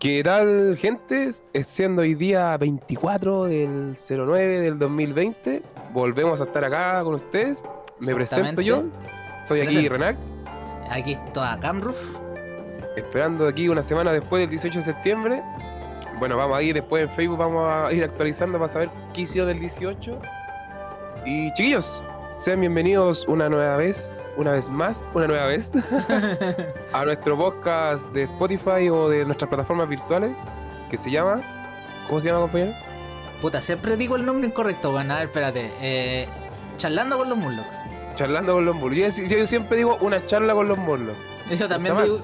¿Qué tal, gente? Es siendo hoy día 24 del 09 del 2020. Volvemos a estar acá con ustedes. Me presento yo. Soy aquí Renac. Aquí toda Camruf. Esperando aquí una semana después del 18 de septiembre. Bueno, vamos a ir después en Facebook, vamos a ir actualizando para saber qué hicieron del 18. Y chiquillos, sean bienvenidos una nueva vez una vez más, una nueva vez, a nuestro podcast de Spotify o de nuestras plataformas virtuales, que se llama... ¿Cómo se llama, compañero? Puta, siempre digo el nombre incorrecto, bueno, a ver, espérate. Eh, charlando con los Murlocs. Charlando con los Murlocs. Yo, siempre digo una charla con los Murlocs. Yo también digo...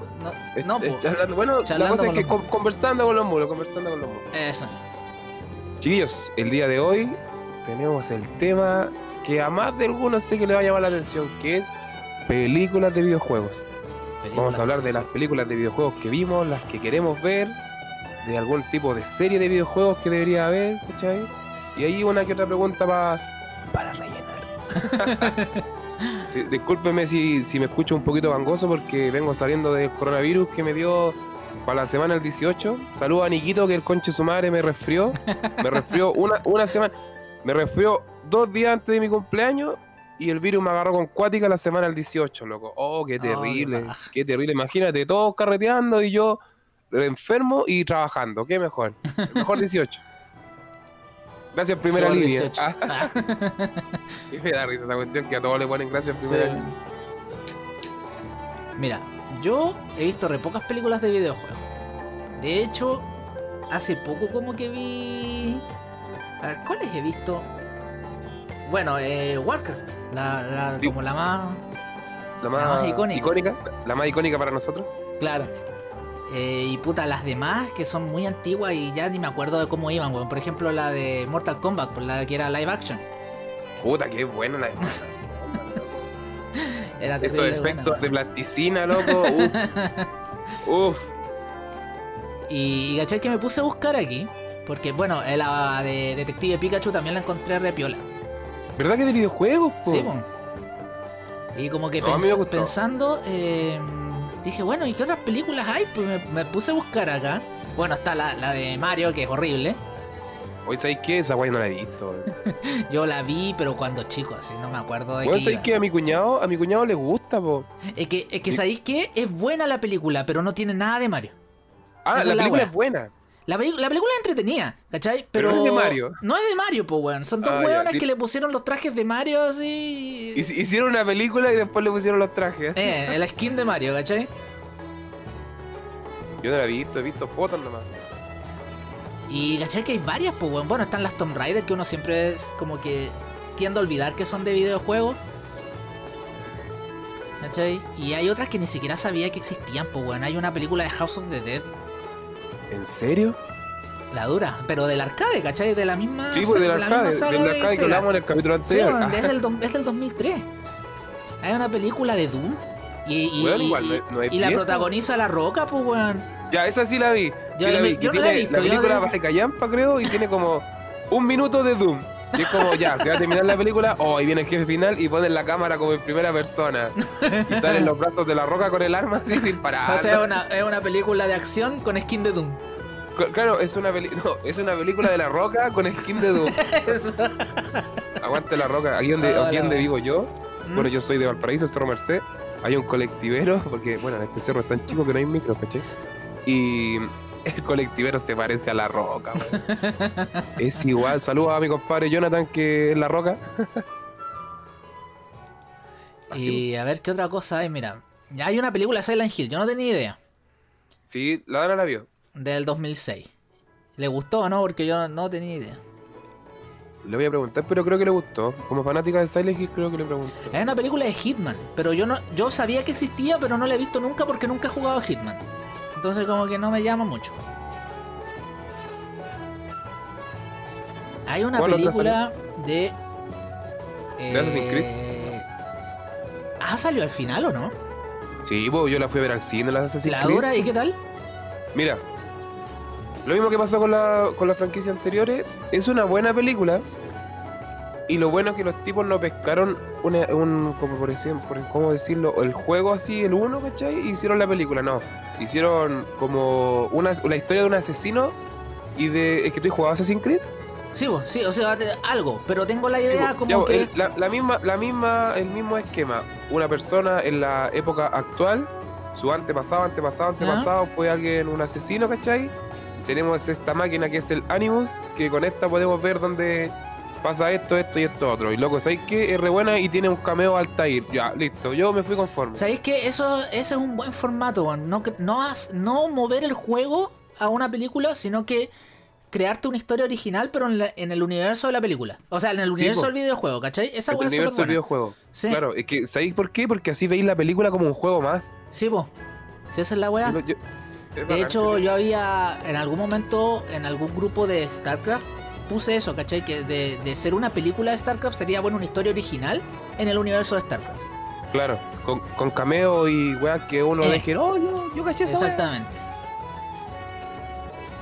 No, no charlando, bueno, la cosa es que conversando con los Murlocs, conversando con los Murlocs. Eso. Chiquillos, el día de hoy tenemos el tema que a más de algunos sé que le va a llamar la atención, que es películas de videojuegos. Vamos a hablar de las películas de videojuegos que vimos, las que queremos ver, de algún tipo de serie de videojuegos que debería haber, ¿cachai? Y ahí una que otra pregunta para rellenar. discúlpeme si, si me escucho un poquito gangoso porque vengo saliendo del coronavirus que me dio para la semana del 18. Saludo a Niquito que el conche su madre me resfrió. Me resfrió una, una semana. Me resfrió dos días antes de mi cumpleaños y el virus me agarró con cuática la semana del 18, loco. Oh, qué terrible, qué terrible. Imagínate, todos carreteando y yo enfermo y trabajando. ¿Qué mejor? Mejor 18. Gracias, primera línea. Ah. y me da risa esa cuestión que a todos le ponen gracias, primera línea. Mira, yo he visto re pocas películas de videojuegos. De hecho, hace poco como que vi... A ver, ¿cuáles he visto? Bueno, eh, Warcraft, la, como la más, la más, icónica. La más icónica para nosotros. Claro. Eh, y puta, las demás que son muy antiguas y ya ni me acuerdo de cómo iban, Por ejemplo, la de Mortal Kombat, por la que era live action. Puta, qué buena la Era Esos efectos de plasticina, loco. Uf. Y, y que me puse a buscar aquí. Porque, bueno, la de Detective Pikachu también la encontré repiola. ¿Verdad que de videojuegos? Sí, bueno. Y como que pensando, eh, dije, bueno, ¿y qué otras películas hay? Pues me, puse a buscar acá. Bueno, está la, de Mario, que es horrible. Hoy sabéis qué? Esa guay no la he visto. Yo la vi, pero cuando chico, así, no me acuerdo de bueno, ¿sabéis qué? A mi cuñado, a mi cuñado le gusta, po. Es que, es que ¿sabéis qué? Es buena la película, pero no tiene nada de Mario. Ah, la película es buena. La, película es entretenida, ¿cachai? Pero, no es de Mario. No es de Mario, pues, weón. Son dos ah, que le pusieron los trajes de Mario así. Hicieron una película y después le pusieron los trajes. Eh, el skin de Mario, ¿cachai? Yo no la he visto, he visto fotos nomás. Y ¿cachai? Que hay varias, pues, weón. Bueno, están las Tomb Raider que uno siempre es como que tiende a olvidar que son de videojuegos. ¿Cachai? Y hay otras que ni siquiera sabía que existían, pues, weón. Hay una película de House of the Dead ¿En serio? La dura, pero del arcade, ¿cachai? De la misma. Sí, pues del arcade, del arcade que hablamos en el capítulo anterior. Sí, es, del, es del 2003. Hay una película de Doom. Y, y, igual, no, y la protagoniza La Roca, pues, weón. Ya, esa sí la vi. Yo, la, vi. Yo no la he visto. La película va de Callampa, creo, y tiene como un minuto de Doom. Y es como, ya, se va a terminar la película, oh, ahí viene el jefe final y ponen la cámara como en primera persona. Y salen los brazos de la roca con el arma así sin parar. O sea, es una, es una película de acción con skin de Doom. Claro, es una, no, es una película de la roca con skin de Doom. Aguante la roca. Aquí donde, aquí donde vivo yo, ¿Mm? bueno, yo soy de Valparaíso, el Cerro Merced, hay un colectivero, porque bueno, en este cerro es tan chico que no hay micro, ¿caché? Y el colectivero se parece a la roca. es igual. Saludos a mi compadre Jonathan, que es la roca. y a ver qué otra cosa hay. Mira, ya hay una película de Silent Hill. Yo no tenía idea. Sí, la Dana la vio. Del 2006. ¿Le gustó o no? Porque yo no tenía idea. Le voy a preguntar, pero creo que le gustó. Como fanática de Silent Hill, creo que le pregunto. Es una película de Hitman, pero yo no, yo sabía que existía, pero no la he visto nunca porque nunca he jugado a Hitman. Entonces como que no me llama mucho. Hay una película de... ¿De Assassin's Creed? Eh, ah, salió al final o no? Sí, pues yo la fui a ver al cine, la Assassin's Creed. ¿La dura y qué tal? Mira, lo mismo que pasó con la, con las franquicias anteriores, es una buena película, y lo bueno es que los tipos no pescaron una- un, como por ejemplo, ¿cómo decirlo? El juego así, el uno, ¿cachai? Y hicieron la película, no. Hicieron como una, la historia de un asesino y de... ¿Es que tú jugabas Assassin's Creed? Sí, sí, o sea, algo, pero tengo la idea Sí, como ya, que... el- la, la misma, la misma, el mismo esquema. Una persona en la época actual, su antepasado, antepasado, antepasado fue alguien, un asesino, ¿cachai? Tenemos esta máquina que es el Animus, que con esta podemos ver dónde pasa esto, esto y esto otro. Y loco, ¿sabes qué? Es re buena y tiene un cameo Altair. Ya, listo, yo me fui conforme. ¿Sabéis que eso ese es un buen formato? No, no, has- no mover el juego a una película, sino que crearte una historia original, pero en, la- en el universo de la película. O sea, en el universo del videojuego, ¿cachai? Esa el es súper universo del videojuego. Sí. Claro, es que, ¿sabéis por qué? Porque así veis la película como un juego más. Sí, po. Si esa es la weá. De bacán, hecho, yo había en algún momento, en algún grupo de StarCraft, puse eso, ¿cachai? Que de, de ser una película de StarCraft sería, bueno, una historia original en el universo de StarCraft. Claro, con, con cameo y weas que uno Eh. deje, oh, yo, yo caché esa wea". Exactamente.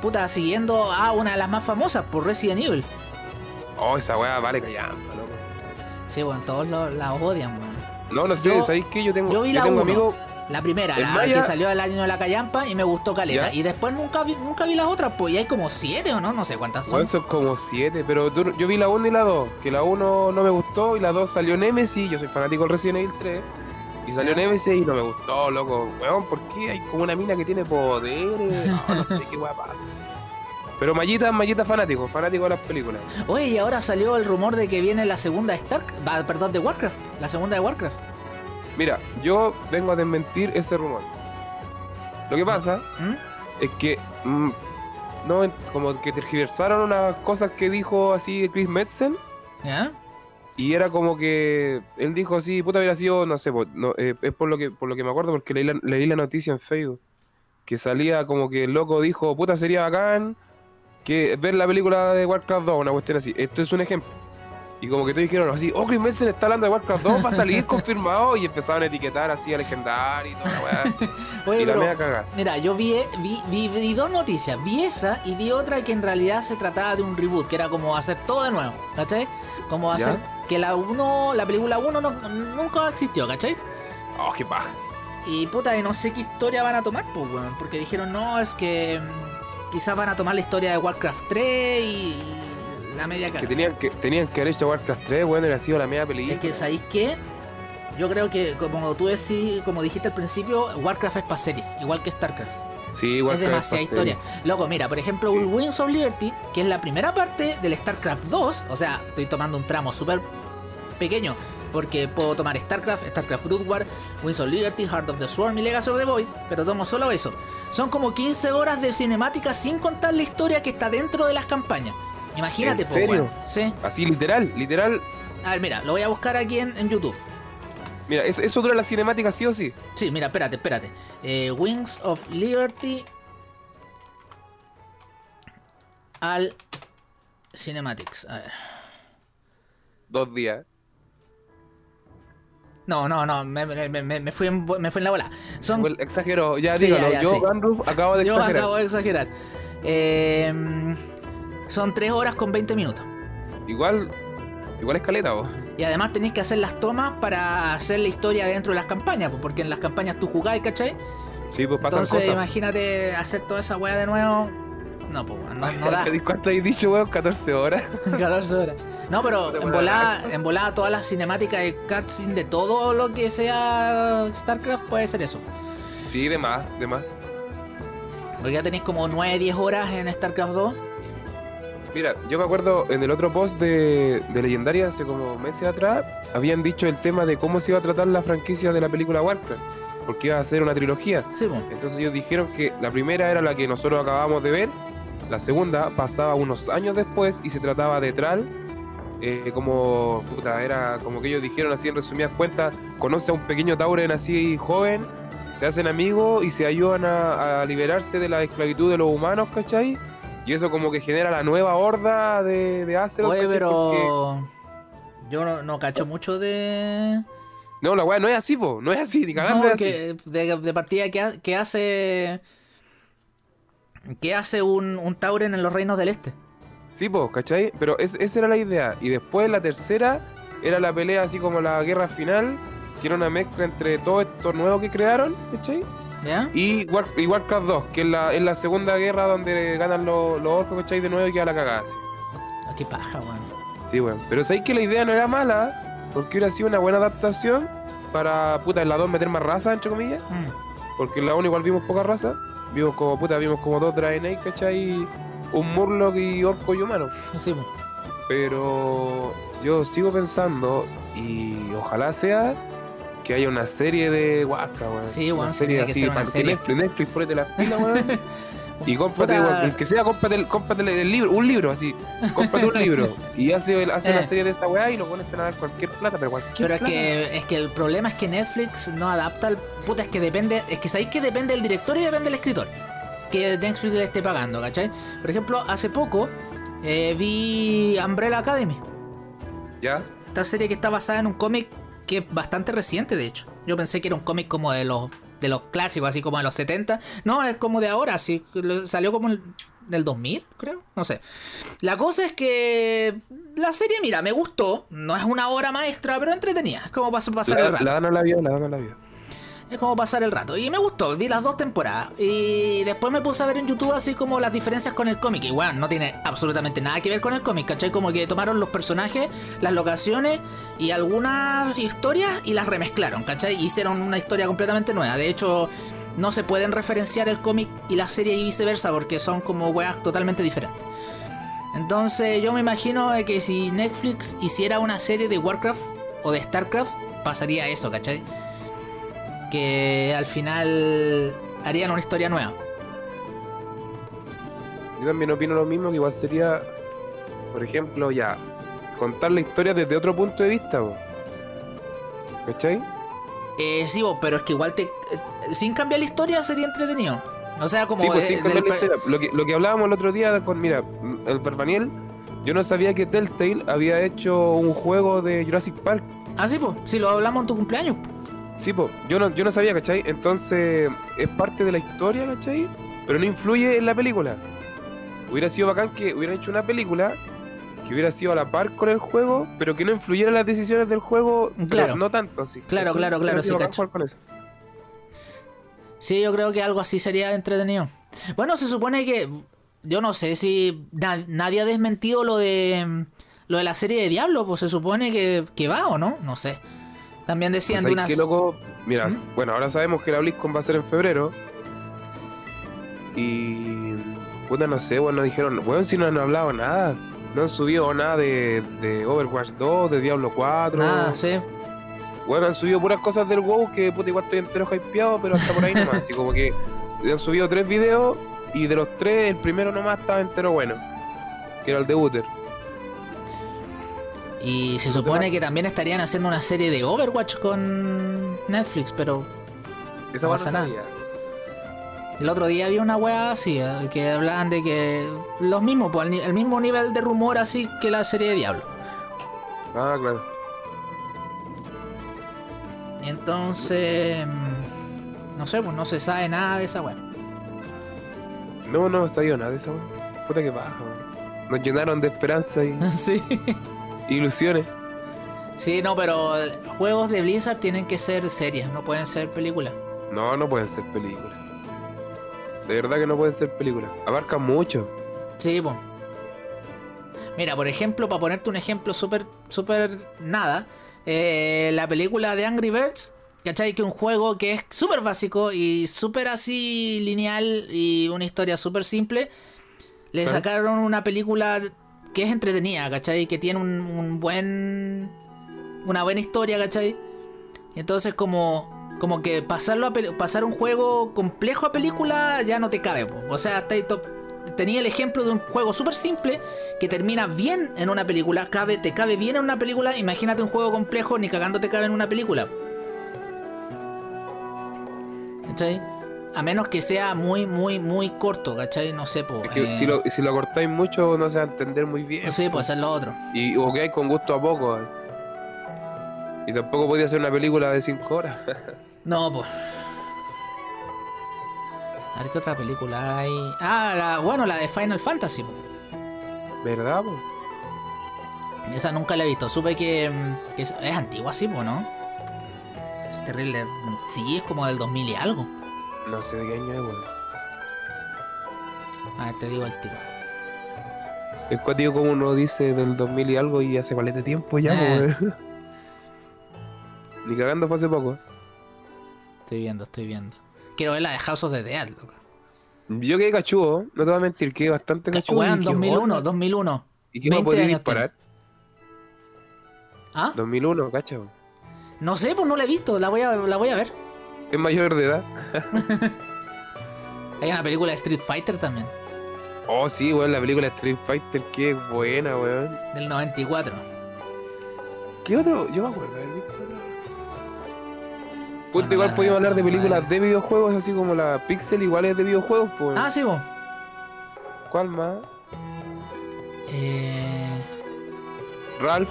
Puta, siguiendo a una de las más famosas, por Resident Evil. Oh, esa wea vale callampa, loco. Sí, bueno, todos lo- la odian, weón. No, no sé, Yo- ¿sabéis qué? Yo tengo, yo vi la tengo uno. amigos. La primera, la Maya- que salió el año de la callampa y me gustó caleta. ¿Ya? Y después nunca vi, nunca vi las otras, pues y hay como siete o no, no sé cuántas son. Bueno, son como siete, pero tú- yo vi la 1 y la 2. Que la 1 no me gustó y la 2 salió Nemesis. Yo soy fanático del Resident Evil 3. Y salió. Nemesis y no me gustó, loco. Weón, ¿por qué hay como una mina que tiene poderes? No, no sé qué weá pasa. Pero Mallita, Mallita fanático, fanático de las películas. Oye, y ahora salió el rumor de que viene la segunda Stark, perdón, de Warcraft, la segunda de Warcraft. Mira, yo vengo a desmentir ese rumor. Lo que pasa ¿Mm? es que mm, no como que tergiversaron unas cosas que dijo así Chris Metzen ¿Ya? y era como que él dijo así puta hubiera sido no sé no, eh, es por lo que por lo que me acuerdo porque leí la, leí la noticia en Facebook que salía como que el loco dijo puta sería bacán que ver la película de Warcraft 2 una cuestión así esto es un ejemplo y como que todos dijeron así oh Chris Metzen está hablando de Warcraft 2 va a salir confirmado y empezaron a etiquetar así a Legendary y toda la weá Oye, y la media cagada mira, yo vi, vi, vi- vi dos noticias. Vi esa y vi otra que en realidad se trataba de un reboot, que era como hacer todo de nuevo, ¿cachai? Como ¿Ya? hacer que la uno, la película 1 no, nunca existió, ¿cachai? oh qué paja Y puta, y no sé qué historia van a tomar, pues, weón. Porque dijeron, no, es que mm, quizás van a tomar la historia de Warcraft 3 y la media Que cara. tenían que, tenían que haber hecho Warcraft 3, bueno, hubiera sido la media película. Es que, ¿sabéis qué? Yo creo que, como tú decís, como dijiste al principio, Warcraft es para serie, igual que StarCraft. sí, Warcraft es demasiada pa' serie. historia. Loco, mira, por ejemplo, Wings of Liberty, que es la primera parte del StarCraft 2, o sea, estoy tomando un tramo súper pequeño, porque puedo tomar StarCraft, StarCraft Brood War, Wings of Liberty, Heart of the Swarm y Legacy of the Void, pero tomo solo eso. Son como 15 horas de cinemática sin contar la historia que está dentro de las campañas. Imagínate, ¿En serio? Sí. Así, literal, literal. A ver, mira, lo voy a buscar aquí en, en YouTube. Mira, eso, eso dura la cinemática sí o sí. Sí, mira, espérate, espérate. Eh, Wings of Liberty al Cinematics. A ver. Dos días. No, no, no, me, me- me- me fui, en, me fui en la bola. Son, Well, exagero, ya Sí, dígalo. ya, ya, yo, sí. Acabo de yo exagerar. acabo de exagerar. Eh, son 3 horas con 20 minutos. Igual, igual es caleta, vos. Y además tenéis que hacer las tomas para hacer la historia dentro de las campañas, pues, porque en las campañas tú jugás, ¿cachai? Sí, pues pasan Entonces cosas. imagínate hacer toda esa weá de nuevo. No, pues no, no da. ¿Cuánto has dicho, weón? 14 horas. 14 horas. No, pero Te en volada, en volada todas las cinemáticas de cutscene de todo lo que sea StarCraft puede ser eso. Sí, de más, de más. Porque ya tenéis como 9, 10 horas en StarCraft 2. Mira, yo me acuerdo en el otro post de, de Legendaria, hace como meses atrás, habían dicho el tema de cómo se iba a tratar la franquicia de la película Warcraft. Porque iba a ser una trilogía. Sí, pues. Entonces ellos dijeron que la primera era la que nosotros acabamos de ver, la segunda pasaba unos años después y se trataba de Tral. eh, como, puta, era como que ellos dijeron así en resumidas cuentas, conoce a un pequeño Tauren así joven, se hacen amigos y se ayudan a, a liberarse de la esclavitud de los humanos, ¿cachai? Y eso como que genera la nueva horda de, de Azeroth, Oye, ¿cachai? Porque- pero. Yo no, no cacho mucho de. No, la weá no es así, po, no es así, ni cagando No, es así. de, de partida que, ha- que hace. que hace un, un Tauren en los reinos del este? Sí, pues, ¿cachai? Pero es- esa era la idea. Y después la tercera era la pelea así como la guerra final, que era una mezcla entre todo esto nuevo que crearon, ¿cachai? ¿Ya? Y, War- y Warcraft 2, que es la, es la segunda guerra donde ganan los, los orcos, ¿cachai? De nuevo y queda la cagada. así. Ah, qué paja, weón. Sí, weón. Pero sabéis que la idea no era mala, porque hubiera sido una buena adaptación para, puta, en la 2 meter más raza, entre comillas. Mm. Porque en la 1 igual vimos poca raza. Vimos como, puta, vimos como dos Draenei, ¿cachai? Un Murloc y orco y humano. Sí. Pero yo sigo pensando, y ojalá sea, que haya una serie de Warcraft, weón. Sí, weón, Una serie que así, una que serie. Netflix, Netflix, ponete las pilas, weón. Y cómprate, weón, que sea, cómprate, el, cómprate el- libro, un libro así. Cómprate un libro. Y hace, hace una Eh. serie de esta weá y lo pones a dar cualquier plata, pero cualquier Pero es plata. que, es que el problema es que Netflix no adapta al. Puta, es que depende. Es que sabéis que depende del director y depende del escritor. Que Netflix le esté pagando, ¿cachai? Por ejemplo, hace poco eh, vi Umbrella Academy. ¿Ya? Esta serie que está basada en un cómic que es bastante reciente, de hecho. Yo pensé que era un cómic como de los de los clásicos, así como de los 70. No, es como de ahora, así. Salió como el- del 2000, creo. No sé. La cosa es que la serie, mira, me gustó. No es una obra maestra, pero entretenida. Es como pas- pasar el La, rato. la no la vio, la no la vio. Es como pasar el rato. Y me gustó, vi las dos temporadas. Y después me puse a ver en YouTube así como las diferencias con el cómic. Y bueno, no tiene absolutamente nada que ver con el cómic, ¿cachai? Como que tomaron los personajes, las locaciones y algunas historias y las remezclaron, ¿cachai? Hicieron una historia completamente nueva. De hecho, no se pueden referenciar el cómic y la serie y viceversa porque son como weas totalmente diferentes. Entonces yo me imagino que si Netflix hiciera una serie de Warcraft o de StarCraft, pasaría eso, ¿cachai? Que al final harían una historia nueva. Yo también opino lo mismo, que igual sería, por ejemplo, ya, contar la historia desde otro punto de vista, po. ¿cachai? Eh, sí, vos, pero es que igual te. eh, sin cambiar la historia sería entretenido. O sea, como. Sí, pues eh, sin cambiar del la pe- historia. Lo que, lo que hablábamos el otro día con, mira, el Barbaniel, yo no sabía que Telltale había hecho un juego de Jurassic Park. Ah, sí, pues. Si lo hablamos en tu cumpleaños. Sí, po, yo no, yo no sabía, ¿cachai? Entonces, es parte de la historia, ¿cachai? Pero no influye en la película. Hubiera sido bacán que hubieran hecho una película que hubiera sido a la par con el juego, pero que no influyera en las decisiones del juego, Claro. no tanto así. Claro, ¿cachai? claro, claro, sí, cacho. con eso. Sí, yo creo que algo así sería entretenido. Bueno, se supone que. Yo no sé si na- nadie ha desmentido lo de. Lo de la serie de Diablo, pues se supone que, que va o no, no sé. También decían Pues de ahí unas. qué loco, mira, ¿Mm? bueno, ahora sabemos que la BlizzCon va a ser en febrero. Y. Puta, no sé, bueno, dijeron, bueno, si no han hablado nada. No han subido nada de, de Overwatch 2, de Diablo 4. Nada, sí. Bueno, han subido puras cosas del WoW que puta igual estoy entero hypeado, pero hasta por ahí nomás. Así como que han subido tres videos y de los tres, el primero nomás estaba entero bueno. Que era el de Uther. Y se supone que también estarían haciendo una serie de Overwatch con Netflix, pero Esa No weá pasa nada. el otro día había una wea así, eh, que hablaban de que los mismos, pues, el mismo nivel de rumor así que la serie de Diablo. Ah, claro. Y entonces, mm, no sé, pues no se sabe nada de esa wea. No, no sabía nada de esa weá. Puta que baja. Nos llenaron de esperanza y sí. Ilusiones. Sí, no, pero juegos de Blizzard tienen que ser series, no pueden ser películas. No, no pueden ser películas. De verdad que no pueden ser películas. Abarcan mucho. Sí, pues. Mira, por ejemplo, para ponerte un ejemplo súper, súper nada, eh, la película de Angry Birds, ¿cachai? Que un juego que es súper básico y súper así lineal y una historia súper simple, le sacaron una película que es entretenida, ¿cachai? Que tiene un, un buen... una buena historia, ¿cachai? Y entonces como... Como que pasarlo a pasar un juego complejo a película ya no te cabe. po. O sea, tenía el ejemplo de un juego súper simple que termina bien en una película, cabe, te cabe bien en una película. Imagínate un juego complejo, ni cagando te cabe en una película. ¿Cachai? A menos que sea muy, muy, muy corto, ¿cachai? No sé, po, Es que eh, si, lo, si lo cortáis mucho no se va a entender muy bien. No sé, pues hacer lo otro. Y o que hay con gusto a poco. eh. Y tampoco podía ser una película de 5 horas. No, pues. A ver qué otra película hay. Ah, la, bueno, la de Final Fantasy. po. ¿Verdad, po? Esa nunca la he visto. Supe que, que es, es antigua, sí, po, ¿no? Es terrible. Sí, es como del 2000 y algo. No sé de qué año es, weón. A ver, te digo el tiro. Es cuático como uno dice del 2000 y algo y hace valete tiempo ya, Ah. weón. Ni cagando fue hace poco. Estoy viendo, estoy viendo. Quiero ver la de House of the Dead, loco. Yo quedé cachudo, no te voy a mentir, quedé bastante cachudo. Weón, y dije, 2001, "Oh, 2001. ¿Y qué me 20 podía disparar? ¿Ah? 2001, cacho. No sé, pues no la he visto. La voy a, la voy a ver. Es mayor de edad. Hay una película de Street Fighter también, Oh, sí, weón, la película Street Fighter, qué buena, weón. del 94. ¿Qué otro? Yo me acuerdo haber visto. Puta, igual podíamos hablar de la- películas de videojuegos, así como la Pixel, igual es de videojuegos, pues. Ah, sí, pues. ¿Cuál más? Eh, Ralph.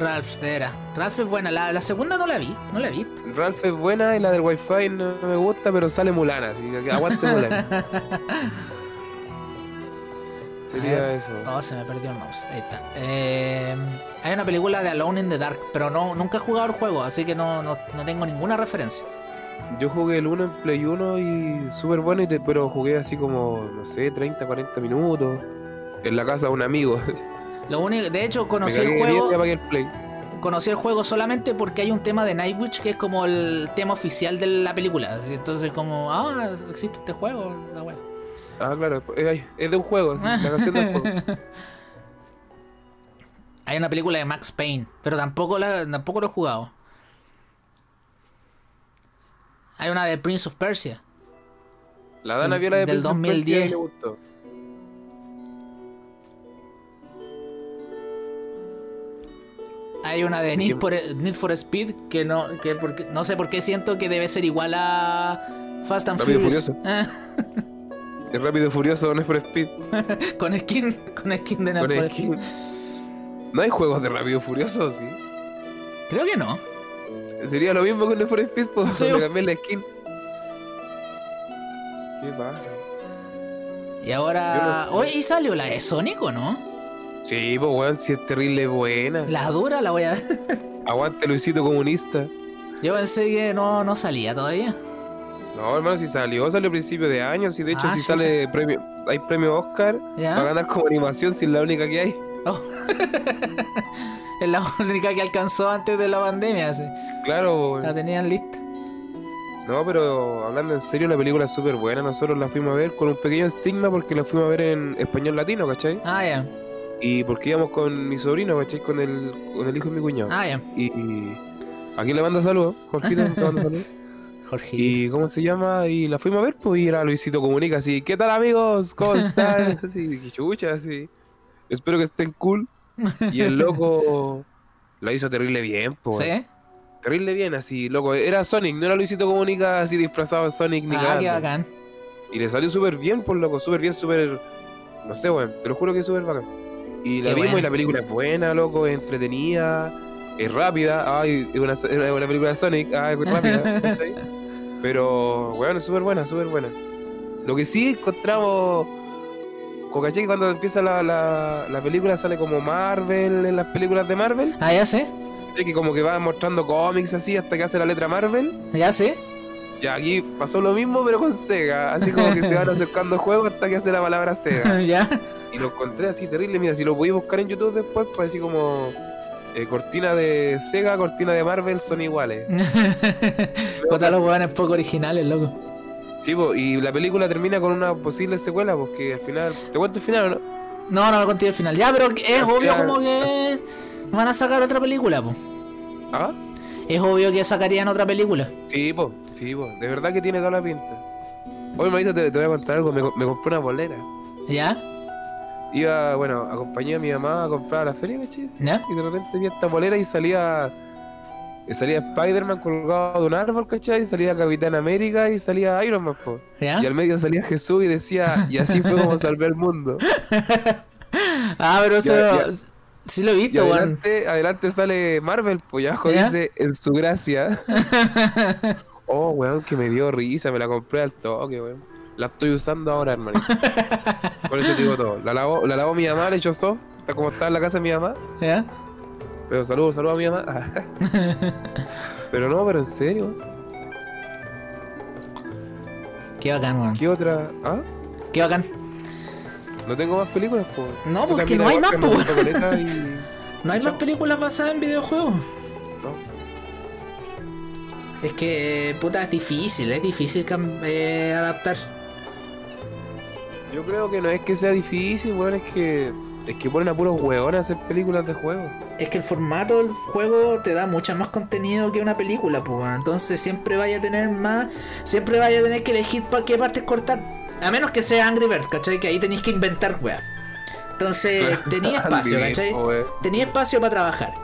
Ralph, era. Ralph es buena. La, la segunda no la vi, no la he visto. Ralph es buena y la del Wi-Fi no me gusta, pero sale Mulana, así que aguante Mulana. Sería ver. eso. Oh, se me perdió el mouse. Ahí está. Eh, hay una película de Alone in the Dark, pero no, nunca he jugado el juego, así que no, no, no tengo ninguna referencia. Yo jugué el 1 en Play 1 y súper bueno, y te- pero jugué así como, no sé, 30, 40 minutos. En la casa de un amigo. Lo único, de hecho, conocí el juego. Conocí el juego solamente porque hay un tema de Nightwish que es como el tema oficial de la película. Entonces, como, ah, existe este juego, la wea. Ah, claro, es, de un juego, la canción del juego. Hay una película de Max Payne, pero tampoco, la, tampoco lo he jugado. Hay una de Prince of Persia. La Dana vio la de del Prince of 2010. Persia y le gustó. Hay una de Need for, Need for Speed que no que porque, no sé por qué siento que debe ser igual a Fast and Rápido y Furious. Es rápido y furioso, no es for Speed. con skin, con skin de Need for. Speed. No hay juegos de rápido y furioso, sí. Creo que no. Sería lo mismo con Need for Speed, pues Sí, cambié la skin. Qué baja. Y ahora. No sé. Oye, ¿y salió la de Sonic o no? Sí, pues weón, si es terrible buena. La dura la voy a ver. Aguante Luisito comunista. Yo pensé que no, no salía todavía. No, hermano, si salió, salió a principios de años y de hecho Ah, si sí, sale premio, hay premio Oscar, ¿Ya? va a ganar como animación si es la única que hay. Oh. es la única que alcanzó antes de la pandemia, así. Claro, La tenían lista. No, pero hablando en serio, la película es súper buena. Nosotros la fuimos a ver con un pequeño estigma porque la fuimos a ver en español latino, ¿cachai? Ah, ya. Y porque íbamos con mi sobrino, ¿cachai? Con el, con el hijo de mi cuñado. Ah, ya. Y, y aquí le mando saludos, Jorgito, te mando saludos. Jorge. Y ¿cómo se llama? Y la fuimos a ver, pues y era Luisito Comunica, así, ¿qué tal amigos? ¿Cómo están? Así, que chucha, así. Espero que estén cool. Y el loco lo hizo terrible bien, pues. ¿Sí? Terrible bien, así, loco. Era Sonic, no era Luisito Comunica así disfrazado de Sonic ni Ah, cagando. qué bacán. Y le salió súper bien, por loco, súper bien, súper. No sé, weón, te lo juro que es súper bacán. Y la Qué vimos bueno. y la película es buena, loco, es entretenida, es rápida. Ay, es una, es una película de Sonic, ah, es rápida. Pero, weón, es súper buena, súper buena. Lo que sí encontramos. Como caché que cuando empieza la, la, la película sale como Marvel en las películas de Marvel. Ah, ya sé. ¿cachai? Que como que va mostrando cómics así hasta que hace la letra Marvel. Ya sé. Ya aquí pasó lo mismo, pero con Sega. Así como que se van acercando juegos hasta que hace la palabra Sega. ya. Y lo encontré así terrible. Mira, si lo podéis buscar en YouTube después, pues así como eh, cortina de Sega, cortina de Marvel son iguales. Puta los hueones poco originales, loco. Sí, po, y la película termina con una posible secuela, porque al final. ¿Te cuento el final o no? No, no lo contigo al final. Ya, pero es Al obvio final- como que van a sacar otra película, po. ¿Ah? Es obvio que sacarían otra película. Sí, po, sí, po. De verdad que tiene toda la pinta. Oye, hermanito, te, te voy a contar algo. Me compré una bolera. ¿Ya? Iba, bueno, acompañé a mi mamá a comprar a la feria, ¿cachai? Y de repente vi esta bolera y salía. y salía Spider-Man colgado de un árbol, ¿cachai? Y salía Capitán América y salía Iron Man, po. ¿Ya? Y al medio salía Jesús y decía, y así fue como salvé el mundo. Ah, pero eso. Ya, ya. Sí lo he Y visto, weón. adelante, adelante sale Marvel, pues y dice en su gracia. oh, weón, que me dio risa, me la compré al toque, weón. La estoy usando ahora, hermanito. Por eso te digo todo. La lavó, la lavó mi mamá, le echó soft. Está como está en la casa de mi mamá. ¿Ya? Pero saludos, saludos a mi mamá. pero no, pero en serio. Qué bacán, weón. ¿Qué otra? ¿Ah? Qué bacán. No tengo más películas, pues. No, pues que no hay más, pues. No hay más películas basadas en videojuegos. No. Es que, puta, es difícil, es difícil eh, adaptar. Yo creo que no es que sea difícil, weón, es que. Es que ponen a puros huevones a hacer películas de juegos. Es que el formato del juego te da mucho más contenido que una película, pues bueno. Entonces siempre vaya a tener más, siempre vaya a tener que elegir para qué partes cortar. A menos que sea Angry Birds, ¿cachai? Que ahí tenéis que inventar weá. Entonces tenía espacio, ¿cachai? weón. Tenía espacio para trabajar.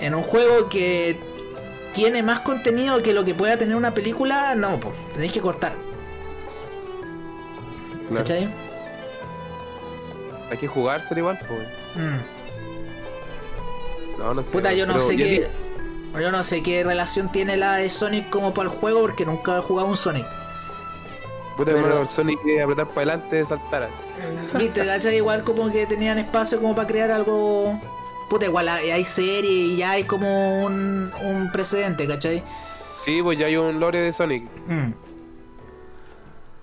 En un juego que tiene más contenido que lo que pueda tener una película, no, pues tenéis que cortar, Claro. ¿cachai? Hay que jugárselo igual, pues. Mm. No, no sé. Puta, yo no sé yo qué. Yo no sé qué relación tiene la de Sonic como para el juego porque nunca he jugado un Sonic. Puta, pero- Sonic que apretar para adelante saltara. Viste, ¿cachai? Igual como que tenían espacio como para crear algo. Puta, igual hay hay serie y ya hay como un, un precedente, ¿cachai? Sí, pues ya hay un lore de Sonic. Mm.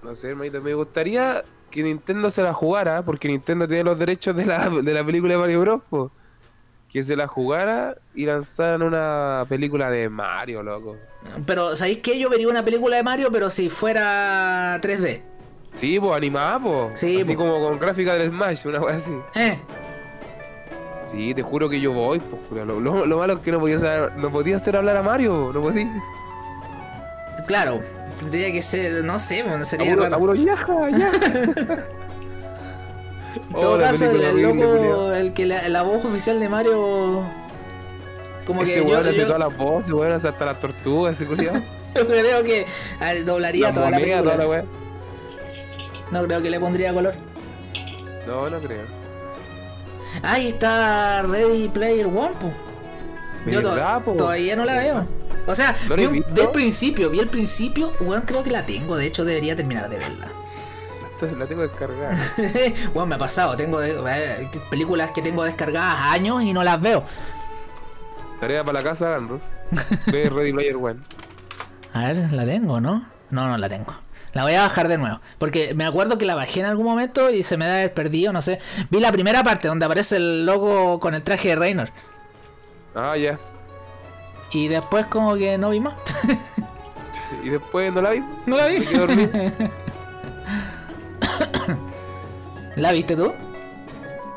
No sé, hermanito, me gustaría que Nintendo se la jugara, porque Nintendo tiene los derechos de la, de la película de Mario Bros. po. Que se la jugara y lanzaran una película de Mario, loco. Pero, ¿sabéis qué? Yo vería una película de Mario, pero si fuera 3D. Sí, pues animada, pues. Sí, Así po. como con gráfica del Smash, una cosa así. Eh, Sí, te juro que yo voy, pues. Lo, lo- lo malo es que no podía, hacer, no podía hacer hablar a Mario, no podía. claro. Tendría que ser, no sé, bueno, sería yaja, yaja. En Oh, todo la caso, el, el loco, que la, la voz oficial de Mario. Como Ese que weón hace yo- todas las voces, weón, hace hasta las tortugas, ese culiado. yo creo que ver, doblaría toda la toda la weá. No creo que le pondría color. No, no creo. Ahí está Ready Player One, po. Yo to- ¿Verdad, po? todavía no la veo. O sea, ¿No la vi, he un- visto? vi el principio, vi el principio, weón, creo que la tengo, de hecho debería terminar de verla. Esto la tengo descargada. weón, me ha pasado, tengo de- eh, películas que tengo descargadas años y no las veo. Tarea para la casa, Gandro. Ve Ready Player One. A ver, ¿la tengo, no? No, no la tengo. La voy a bajar de nuevo. Porque me acuerdo que la bajé en algún momento y se me da haber perdido, no sé. Vi la primera parte donde aparece el logo con el traje de Reynor. Ah, ya. Y después como que no vi más. Y después no la vi. no la vi. ¿La viste tú?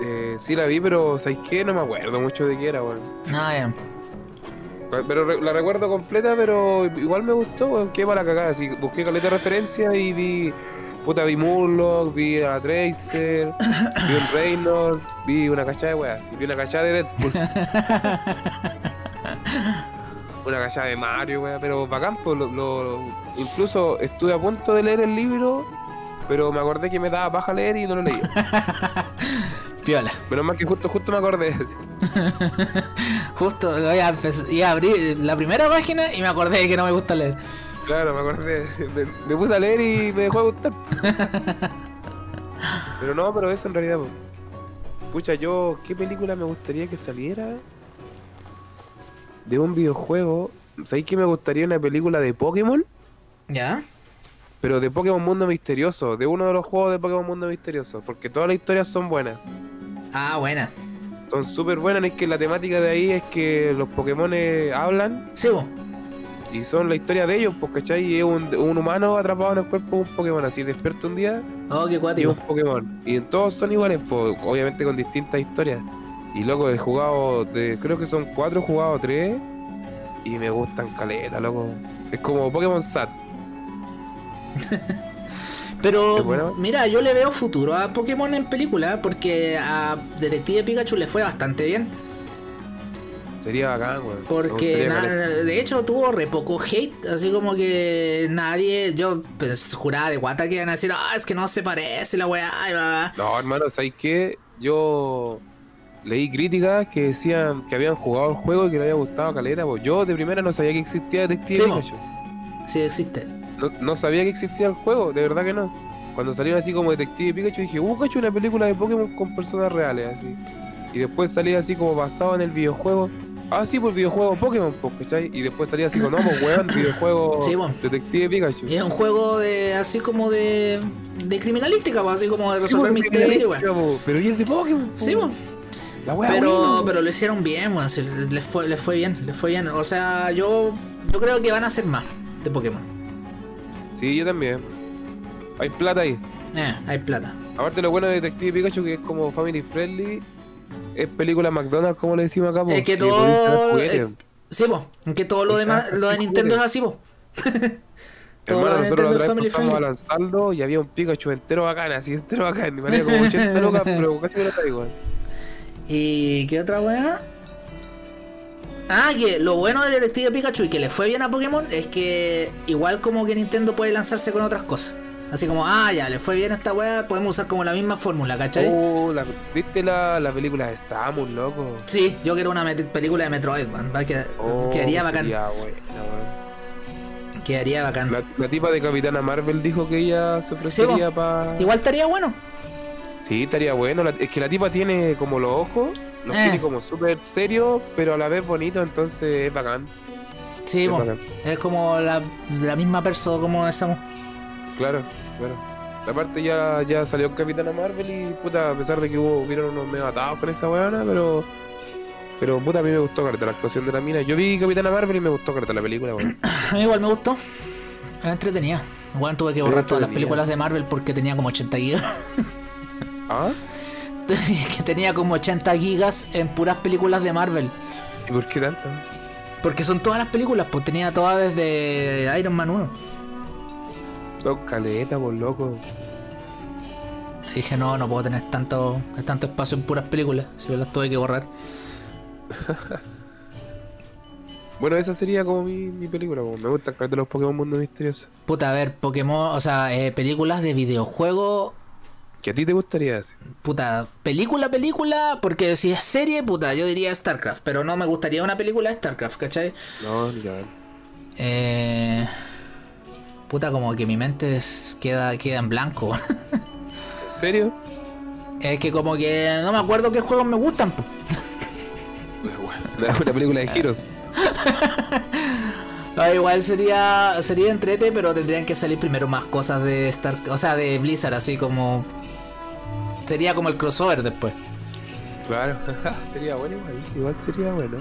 Eh, sí la vi, pero ¿sabes qué? No me acuerdo mucho de qué era, weón. No, ya. Pero la recuerdo completa, pero igual me gustó, weón. Qué para la cagada. Así, busqué caleta de referencia y vi. Puta, vi Murloc, vi a Tracer, vi un Reynolds, vi una cachada de weas, vi una cachada de Deadpool. una cachada de Mario, wea, pero bacán, pues, lo, lo- incluso estuve a punto de leer el libro, pero me acordé que me daba paja leer y no lo leí. Piola. Menos mal que justo, justo me acordé. Justo voy a, iba a abrir la primera página y me acordé de que no me gusta leer. Claro, me acordé. Me, me puse a leer y me dejó de gustar. Pero no, pero eso en realidad. Pucha, yo, ¿qué película me gustaría que saliera? De un videojuego. ¿Sabéis que me gustaría una película de Pokémon? ¿Ya? Pero de Pokémon Mundo Misterioso, de uno de los juegos de Pokémon Mundo Misterioso, porque todas las historias son buenas. Ah, buena. Son súper buenas, es que la temática de ahí es que los Pokémon hablan Sí, vos. y son la historia de ellos, pues, ¿cachai? Y es un, un humano atrapado en el cuerpo de un Pokémon, así despierta un día Oh, qué y cuático. un Pokémon. Y todos son iguales, pues, obviamente con distintas historias. Y loco, he jugado, de, creo que son cuatro, he jugado tres. Y me gustan caleta, loco. Es como Pokémon Sat. Pero mira, yo le veo futuro a Pokémon en película porque a Detective Pikachu le fue bastante bien. Sería bacán. Me Porque de hecho tuvo re poco hate, así como que nadie, yo pues, juraba de guata que iban a decir, ah, es que no se parece la weá, y bla, bla". No, hermano, ¿sabes qué? Yo leí críticas que decían que habían jugado el juego y que le había gustado caleta. Pues yo de primera no sabía que existía Detective Sí. Pikachu. Sí existe. No, no sabía que existía el juego, de verdad que no. cuando salieron así como Detective Pikachu, dije, uh, cacho, una película de Pokémon con personas reales, así. Y después salía así como basado en el videojuego. Ah, sí, pues videojuego Pokémon, pues, ¿cachai? Y después salía así como, no, pues, weón, videojuego Sí. Detective Pikachu. Es un juego de así como de, de criminalística, pues, así como de Sí, resolver pues, misterios, weón. Pero y es de Pokémon. po. Sí. La wea Pero, buena, pero lo hicieron bien, weón. Les fue, les fue bien, les fue bien. O sea, yo, yo creo que van a hacer más de Pokémon. Sí, yo también. Hay plata ahí. Eh, hay plata. Aparte lo bueno de Detective Pikachu que es como family friendly, es película McDonald's como le decimos acá. po, Es que podéis todo- eh, Sí, pues. Aunque todo lo demás, lo de Nintendo es así, pues. todo Hermano, lo de nosotros Nintendo la es otra family vez pasamos a friendly. lanzarlo y había un Pikachu entero bacán, así entero bacán. Y valía como 80 lucas, pero casi me lo traigo. ¿Y qué otra weá? Ah, que lo bueno de Detective Pikachu y que le fue bien a Pokémon es que igual como que Nintendo puede lanzarse con otras cosas. Así como, ah, ya, le fue bien a esta weá, podemos usar como la misma fórmula, ¿cachai? Oh, la, ¿Viste la, la película de Samus, loco? Sí, yo quiero una película de Metroid, man. Va, que- Oh, quedaría bacán. sería buena, weón. Quedaría bacán. La, la tipa de Capitana Marvel dijo que ella se ofrecería para. Igual estaría bueno. Sí, estaría bueno. La- es que la tipa tiene como los ojos, los Eh. tiene como súper serios, pero a la vez bonito, entonces es bacán. Sí, Es mo. bacán. es como la, la misma persona como esa. Claro, claro. Aparte ya, ya salió Capitana Marvel y puta, a pesar de que hubo, hubieron unos medio atados con esa weona, pero. Pero puta, a mí me gustó careta la actuación de la mina. Yo vi Capitana Marvel y me gustó careta la película, weón. A mí igual me gustó. Era entretenida. Igual tuve que borrar todas las películas de Marvel porque tenía como 80 gigas. ¿Ah? que tenía como 80 gigas en puras películas de Marvel. ¿Y por qué tanto? Porque son todas las películas, pues tenía todas desde Iron Man 1. Son caleta, por loco. Y dije, no, no puedo tener tanto, tanto espacio en puras películas. Si yo las tuve que borrar. Bueno, esa sería como mi, mi película. como Me gusta careta los Pokémon Mundo Misterioso. Puta, a ver, Pokémon, o sea, eh, películas de videojuego. ¿Qué a ti te gustaría hacer? Puta, película, película, porque si es serie, puta, yo diría StarCraft, pero no me gustaría una película de StarCraft, ¿cachai? No, cagar. Eh, puta, como que mi mente es- queda, queda en blanco. ¿En serio? es que como que no me acuerdo qué juegos me gustan, po. Una, película de giros. Ah, igual sería sería entrete, pero tendrían que salir primero más cosas de Star, o sea, de Blizzard, así como sería como el crossover después. Claro, sería bueno igual. Igual sería bueno.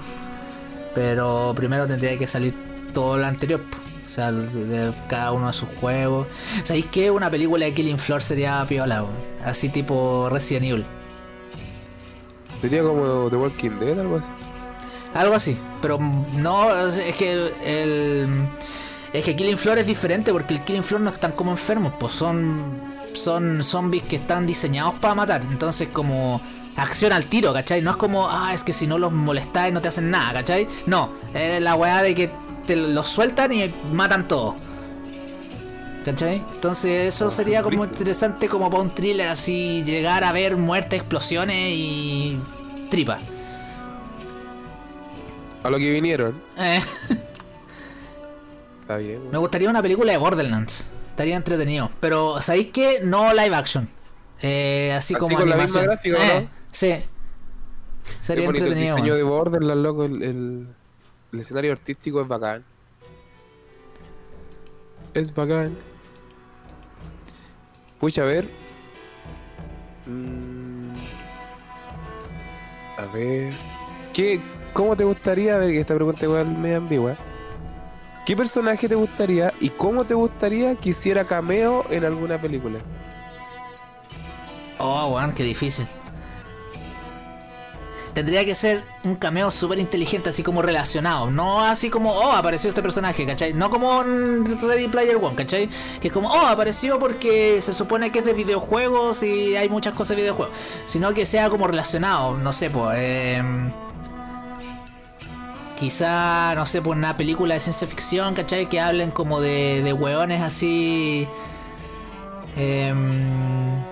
Pero primero tendría que salir todo lo anterior, o sea, de, cada uno de sus juegos. ¿Sabéis qué? Una película de Killing Floor sería piola, así tipo Resident Evil. Sería como The Walking Dead, algo así. Algo así, pero no, es que el, es que Killing Floor es diferente porque el Killing Floor no están como enfermos, pues son son zombies que están diseñados para matar, entonces como acción al tiro, ¿cachai? No es como, ah, es que si no los molestáis no te hacen nada, ¿cachai? No, es la weá de que te los sueltan y matan todo. ¿Cachai? Entonces eso sería como interesante como para un thriller así, llegar a ver muerte, explosiones y tripa. A lo que vinieron. Eh. Está bien. Me gustaría una película de Borderlands. Estaría entretenido. Pero, ¿sabéis qué? No live action. Eh, así, Así como con la animación. misma gráfica, Eh, ¿no? Sí. Sería bonito el entretenido. diseño de Borderlands, loco. El, el, el escenario artístico es bacán. Es bacán. Pucha, a ver. Mm, a ver. ¿Qué, ¿Cómo te gustaría? A ver, que esta pregunta igual media ambigua. ¿Qué personaje te gustaría y cómo te gustaría que hiciera cameo en alguna película? Oh, weón, qué difícil. Tendría que ser un cameo súper inteligente, así como relacionado. No así como, oh, apareció este personaje, ¿cachai? No como en Ready Player One, ¿cachai? Que es como, oh, apareció porque se supone que es de videojuegos y hay muchas cosas de videojuegos. Sino que sea como relacionado, no sé, pues. Quizá, no sé, pues una película de ciencia ficción, ¿cachai? Que hablen como de, de hueones así. em,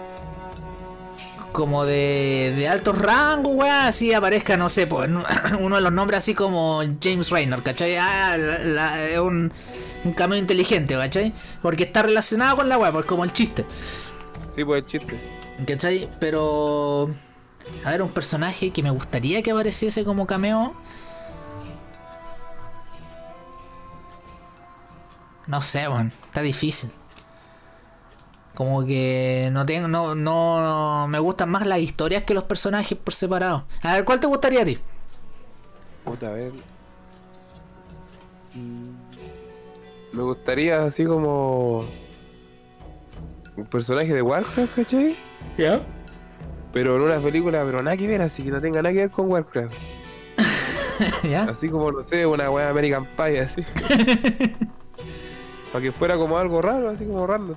como de, de altos rangos, weá, así aparezca, no sé, pues, uno de los nombres así como James Raynor, ¿cachai? Ah, la- la- es un, un cameo inteligente, ¿cachai? Porque está relacionado con la weá, pues como el chiste. Sí, pues el chiste. ¿Cachai? Pero. A ver, un personaje que me gustaría que apareciese como cameo. No sé, weón. Está difícil. Como que no tengo, no, no me gustan más las historias que los personajes por separado. A ver, ¿cuál te gustaría a ti? Puta, a ver. Mm, Me gustaría así como. Un personaje de Warcraft, ¿cachai? ¿Ya? Pero en una película, pero nada que ver, así que no tenga nada que ver con Warcraft. ¿Ya? Así como, no sé, una weá American Pie, así. Para que fuera como algo raro, así como random.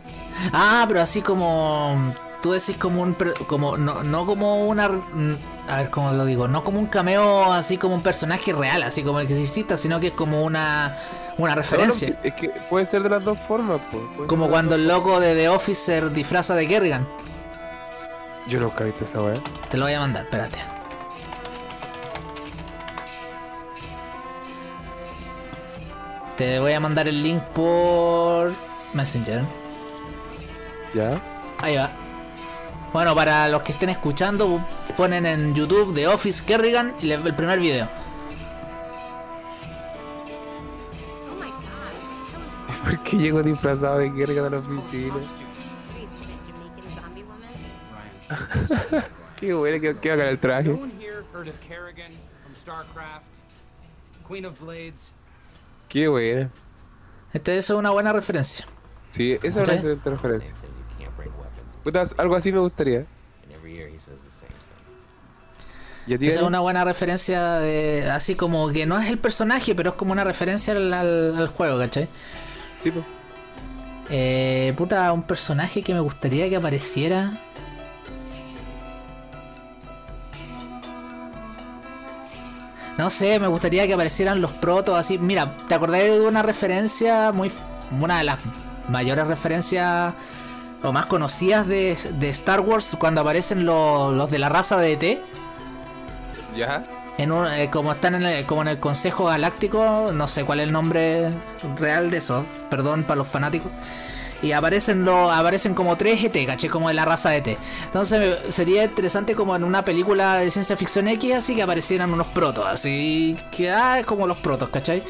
Ah, pero así como. Tú decís como un. como no, no como una. mm, A ver cómo lo digo. No como un cameo así como un personaje real, así como el que exista, sino que es como una. Una referencia. No, no, sí, es que puede ser de las dos formas, pues. Como cuando el loco de The Officer disfraza de Kerrigan. Yo nunca he visto esa weá. Te lo voy a mandar, espérate. Te voy a mandar el link por Messenger. ¿Ya? Ahí va. Bueno, para los que estén escuchando, ponen en YouTube The Office Kerrigan y le- el primer video. ¿Por qué llegó disfrazado de Kerrigan a la oficina? Qué bueno, qué, qué bacán el traje. Queen of Blades? Qué buena. Este, eso es una buena referencia. Sí, esa es una excelente referencia. Puta, algo así me gustaría. And every year he says the same thing. ¿Y a ti, Esa es una buena referencia de. Así como que no es el personaje, pero es como una referencia al, al- al juego, ¿cachai? Sí, pues. Eh, puta, un personaje que me gustaría que apareciera. No sé, me gustaría que aparecieran los protos así. Mira, ¿te acordás de una referencia muy. Una de las mayores referencias o más conocidas de, de Star Wars cuando aparecen los, los de la raza de ET? ¿Ya? En un- eh, como están en el, como en el Consejo Galáctico, no sé cuál es el nombre real de eso, perdón para los fanáticos. Y aparecen lo, aparecen como tres ET, caché, como de la raza de ET. Entonces sería interesante como en una película de ciencia ficción X, así que aparecieran unos protos, así que ah, es como los protos, ¿cachai?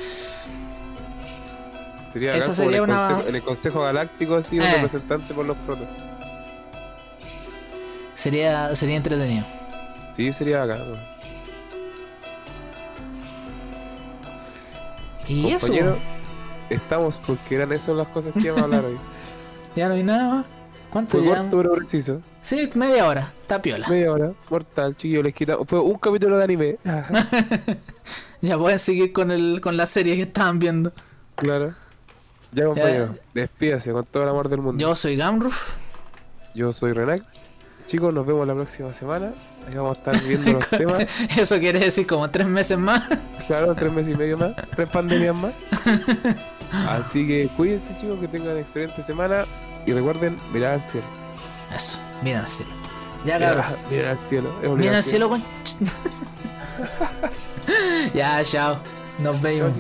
Sería Esa sería en, el una- consejo, en el Consejo Galáctico, así, un Eh. representante por los protos. Sería, sería entretenido. Sí, sería acá. Y Compañero, eso, estamos porque eran esas las cosas que íbamos a hablar hoy. ya no hay nada más. ¿Cuánto Fue corto pero preciso. Sí, media hora, está piola. Media hora, mortal, chiquillo, les quitamos. Fue un capítulo de anime. Ya pueden seguir con, el, con la serie que estaban viendo. claro. Ya, compañero, despídase con todo el amor del mundo. Yo soy Gamruf. Yo soy Renac. Chicos, nos vemos la próxima semana. Ahí vamos a estar viendo los temas. Eso quiere decir como tres meses más. Claro, tres meses y medio más, tres pandemias más. Así que cuídense, chicos, que tengan excelente semana. Y recuerden, mirar al cielo. Eso, mira al cielo. Ya, cabrón. Mirar, mirar al cielo. Mira al cielo, con. ya, chao. Nos vemos.